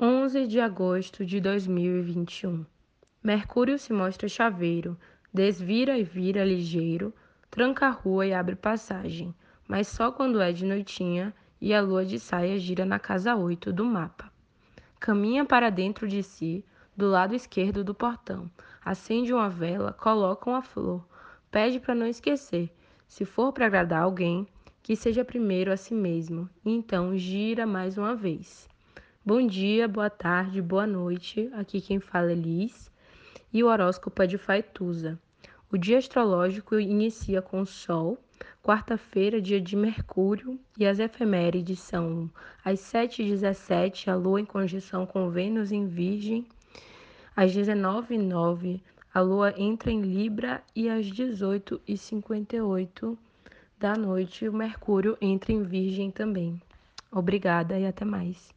11 de agosto de 2021. Mercúrio se mostra chaveiro, desvira e vira ligeiro, tranca a rua e abre passagem, mas só quando é de noitinha e a lua de saia gira na casa 8 do mapa. Caminha para dentro de si, do lado esquerdo do portão, acende uma vela, coloca uma flor, pede para não esquecer. Se for para agradar alguém, que seja primeiro a si mesmo, e então gira mais uma vez. Bom dia, boa tarde, boa noite. Aqui quem fala é Liz e o horóscopo é de Faituza. O dia astrológico inicia com o Sol, quarta-feira, dia de Mercúrio, e as efemérides são às 7h17, a Lua em conjunção com Vênus em Virgem, às 19h09, a Lua entra em Libra e às 18h58 da noite, o Mercúrio entra em Virgem também. Obrigada e até mais.